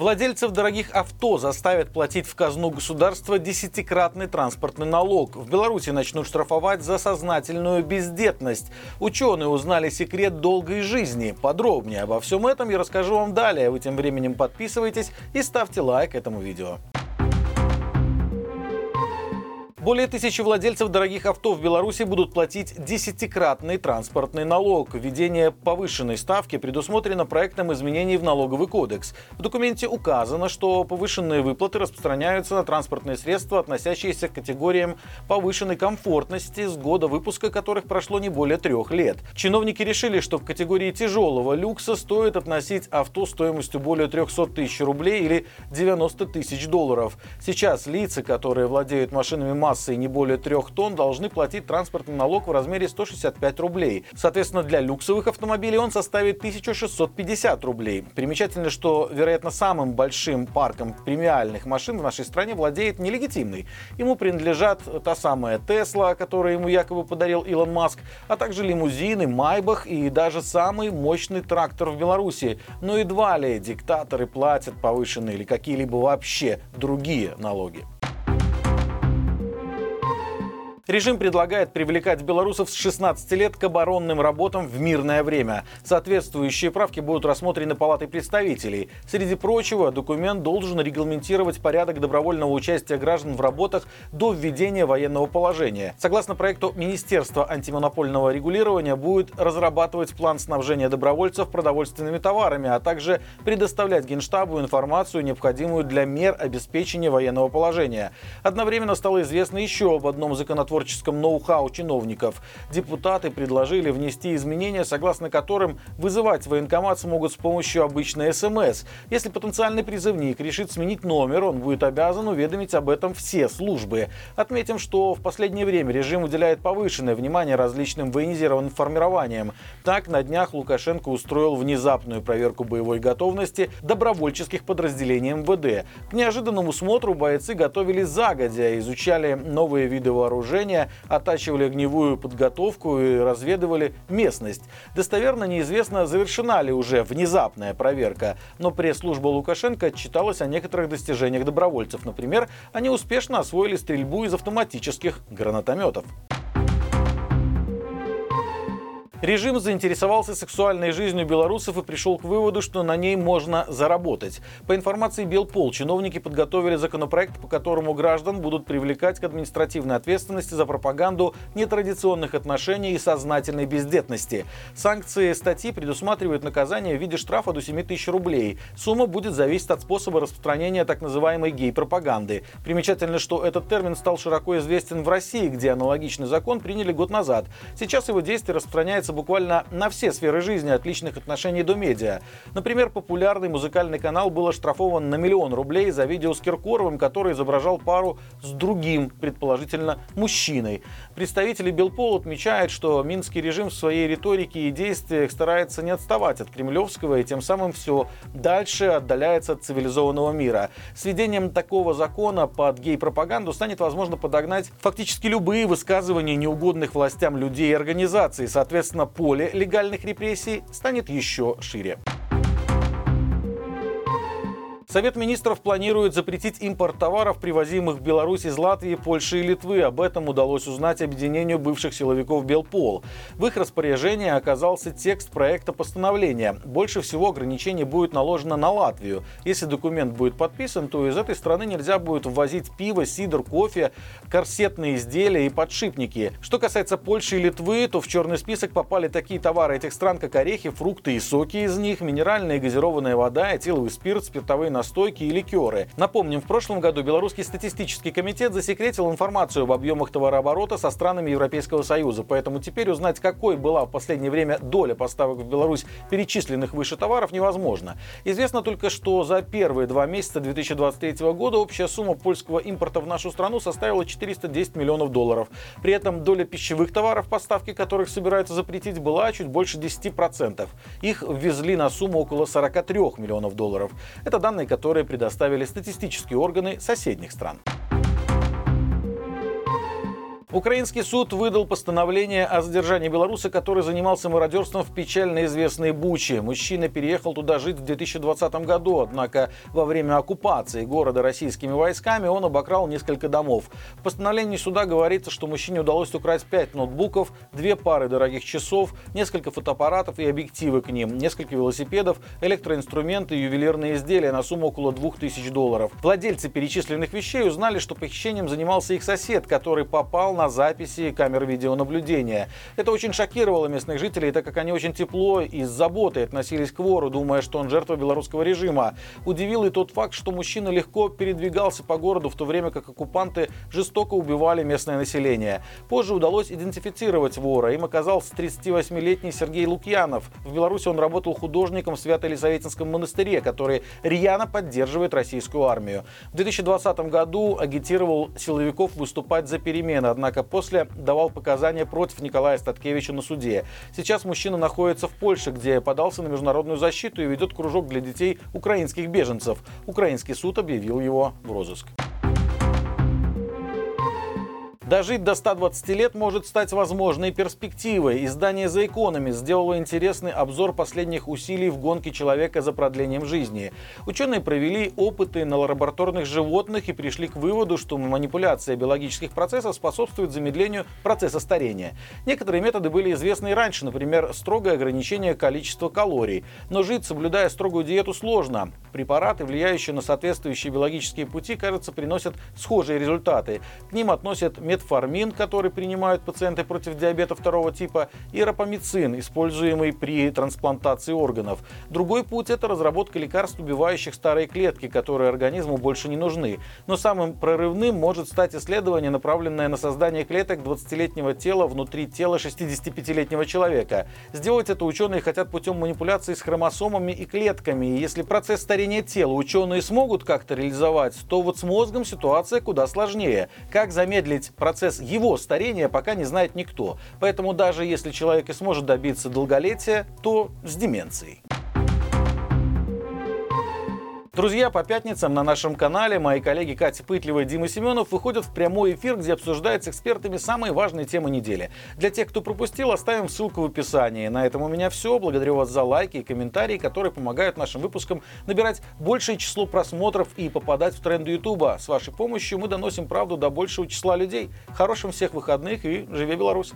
Владельцев дорогих авто заставят платить в казну государства десятикратный транспортный налог. В Беларуси начнут штрафовать за сознательную бездетность. Ученые узнали секрет долгой жизни. Подробнее обо всем этом я расскажу вам далее. Вы тем временем подписывайтесь и ставьте лайк этому видео. Более тысячи владельцев дорогих авто в Беларуси будут платить десятикратный транспортный налог. Введение повышенной ставки предусмотрено проектом изменений в налоговый кодекс. В документе указано, что повышенные выплаты распространяются на транспортные средства, относящиеся к категориям повышенной комфортности, с года выпуска которых прошло не более трех лет. Чиновники решили, что в категории тяжелого люкса стоит относить авто стоимостью более 300 тысяч рублей или 90 тысяч долларов. Сейчас лица, которые владеют машинами массой не более 3 тонн должны платить транспортный налог в размере 165 рублей. Соответственно, для люксовых автомобилей он составит 1650 рублей. Примечательно, что, вероятно, самым большим парком премиальных машин в нашей стране владеет нелегитимный. Ему принадлежат та самая Тесла, которую ему якобы подарил Илон Маск, а также лимузины, Майбах и даже самый мощный трактор в Беларуси. Но едва ли диктаторы платят повышенные или какие-либо вообще другие налоги. Режим предлагает привлекать белорусов с 16 лет к оборонным работам в мирное время. Соответствующие правки будут рассмотрены Палатой представителей. Среди прочего, документ должен регламентировать порядок добровольного участия граждан в работах до введения военного положения. Согласно проекту, Министерство антимонопольного регулирования будет разрабатывать план снабжения добровольцев продовольственными товарами, а также предоставлять Генштабу информацию, необходимую для мер обеспечения военного положения. Одновременно стало известно еще об одном законотворчестве творческом ноу-хау чиновников. Депутаты предложили внести изменения, согласно которым вызывать военкомат смогут с помощью обычной СМС. Если потенциальный призывник решит сменить номер, он будет обязан уведомить об этом все службы. Отметим, что в последнее время режим уделяет повышенное внимание различным военизированным формированиям. Так, на днях Лукашенко устроил внезапную проверку боевой готовности добровольческих подразделений МВД. К неожиданному смотру бойцы готовились загодя, изучали новые виды вооружения, вооружения, оттачивали огневую подготовку и разведывали местность. Достоверно неизвестно, завершена ли уже внезапная проверка, но пресс-служба Лукашенко отчиталась о некоторых достижениях добровольцев. Например, они успешно освоили стрельбу из автоматических гранатометов. Режим заинтересовался сексуальной жизнью белорусов и пришел к выводу, что на ней можно заработать. По информации Белпол, чиновники подготовили законопроект, по которому граждан будут привлекать к административной ответственности за пропаганду нетрадиционных отношений и сознательной бездетности. Санкции статьи предусматривают наказание в виде штрафа до 7 тысяч рублей. Сумма будет зависеть от способа распространения так называемой гей-пропаганды. Примечательно, что этот термин стал широко известен в России, где аналогичный закон приняли год назад. Сейчас его действие распространяется распространяется буквально на все сферы жизни, от личных отношений до медиа. Например, популярный музыкальный канал был оштрафован на миллион рублей за видео с Киркоровым, который изображал пару с другим, предположительно, мужчиной. Представители Белпол отмечают, что минский режим в своей риторике и действиях старается не отставать от кремлевского и тем самым все дальше отдаляется от цивилизованного мира. С введением такого закона под гей-пропаганду станет возможно подогнать фактически любые высказывания неугодных властям людей и организаций. Соответственно, поле легальных репрессий станет еще шире. Совет министров планирует запретить импорт товаров, привозимых в Беларусь из Латвии, Польши и Литвы. Об этом удалось узнать объединению бывших силовиков Белпол. В их распоряжении оказался текст проекта постановления. Больше всего ограничений будет наложено на Латвию. Если документ будет подписан, то из этой страны нельзя будет ввозить пиво, сидр, кофе, корсетные изделия и подшипники. Что касается Польши и Литвы, то в черный список попали такие товары этих стран, как орехи, фрукты и соки из них, минеральная и газированная вода, этиловый спирт, спиртовые настойки и ликеры. Напомним, в прошлом году Белорусский статистический комитет засекретил информацию об объемах товарооборота со странами Европейского Союза. Поэтому теперь узнать, какой была в последнее время доля поставок в Беларусь перечисленных выше товаров, невозможно. Известно только, что за первые два месяца 2023 года общая сумма польского импорта в нашу страну составила 410 миллионов долларов. При этом доля пищевых товаров, поставки которых собираются запретить, была чуть больше 10%. Их ввезли на сумму около 43 миллионов долларов. Это данные, которые предоставили статистические органы соседних стран. Украинский суд выдал постановление о задержании белоруса, который занимался мародерством в печально известной Буче. Мужчина переехал туда жить в 2020 году, однако во время оккупации города российскими войсками он обокрал несколько домов. В постановлении суда говорится, что мужчине удалось украсть 5 ноутбуков, две пары дорогих часов, несколько фотоаппаратов и объективы к ним, несколько велосипедов, электроинструменты и ювелирные изделия на сумму около 2000 долларов. Владельцы перечисленных вещей узнали, что похищением занимался их сосед, который попал на записи камер видеонаблюдения. Это очень шокировало местных жителей, так как они очень тепло и с заботой относились к вору, думая, что он жертва белорусского режима. Удивил и тот факт, что мужчина легко передвигался по городу, в то время как оккупанты жестоко убивали местное население. Позже удалось идентифицировать вора. Им оказался 38-летний Сергей Лукьянов. В Беларуси он работал художником в Свято-Елисаветинском монастыре, который рьяно поддерживает российскую армию. В 2020 году агитировал силовиков выступать за перемены, однако однако после давал показания против Николая Статкевича на суде. Сейчас мужчина находится в Польше, где подался на международную защиту и ведет кружок для детей украинских беженцев. Украинский суд объявил его в розыск. Дожить до 120 лет может стать возможной перспективой. Издание The Economist сделало интересный обзор последних усилий в гонке человека за продлением жизни. Ученые провели опыты на лабораторных животных и пришли к выводу, что манипуляция биологических процессов способствует замедлению процесса старения. Некоторые методы были известны и раньше, например, строгое ограничение количества калорий. Но жить, соблюдая строгую диету, сложно. Препараты, влияющие на соответствующие биологические пути, кажется, приносят схожие результаты. К ним относят метформин, который принимают пациенты против диабета второго типа, и рапамицин, используемый при трансплантации органов. Другой путь – это разработка лекарств, убивающих старые клетки, которые организму больше не нужны. Но самым прорывным может стать исследование, направленное на создание клеток 20-летнего тела внутри тела 65-летнего человека. Сделать это ученые хотят путем манипуляции с хромосомами и клетками. И если процесс старения тела ученые смогут как-то реализовать, то вот с мозгом ситуация куда сложнее. Как замедлить процесс его старения пока не знает никто. Поэтому даже если человек и сможет добиться долголетия, то с деменцией. Друзья, по пятницам на нашем канале мои коллеги Катя Пытлева и Дима Семенов выходят в прямой эфир, где обсуждают с экспертами самые важные темы недели. Для тех, кто пропустил, оставим ссылку в описании. На этом у меня все. Благодарю вас за лайки и комментарии, которые помогают нашим выпускам набирать большее число просмотров и попадать в тренды Ютуба. С вашей помощью мы доносим правду до большего числа людей. Хорошим всех выходных и живи Беларусь!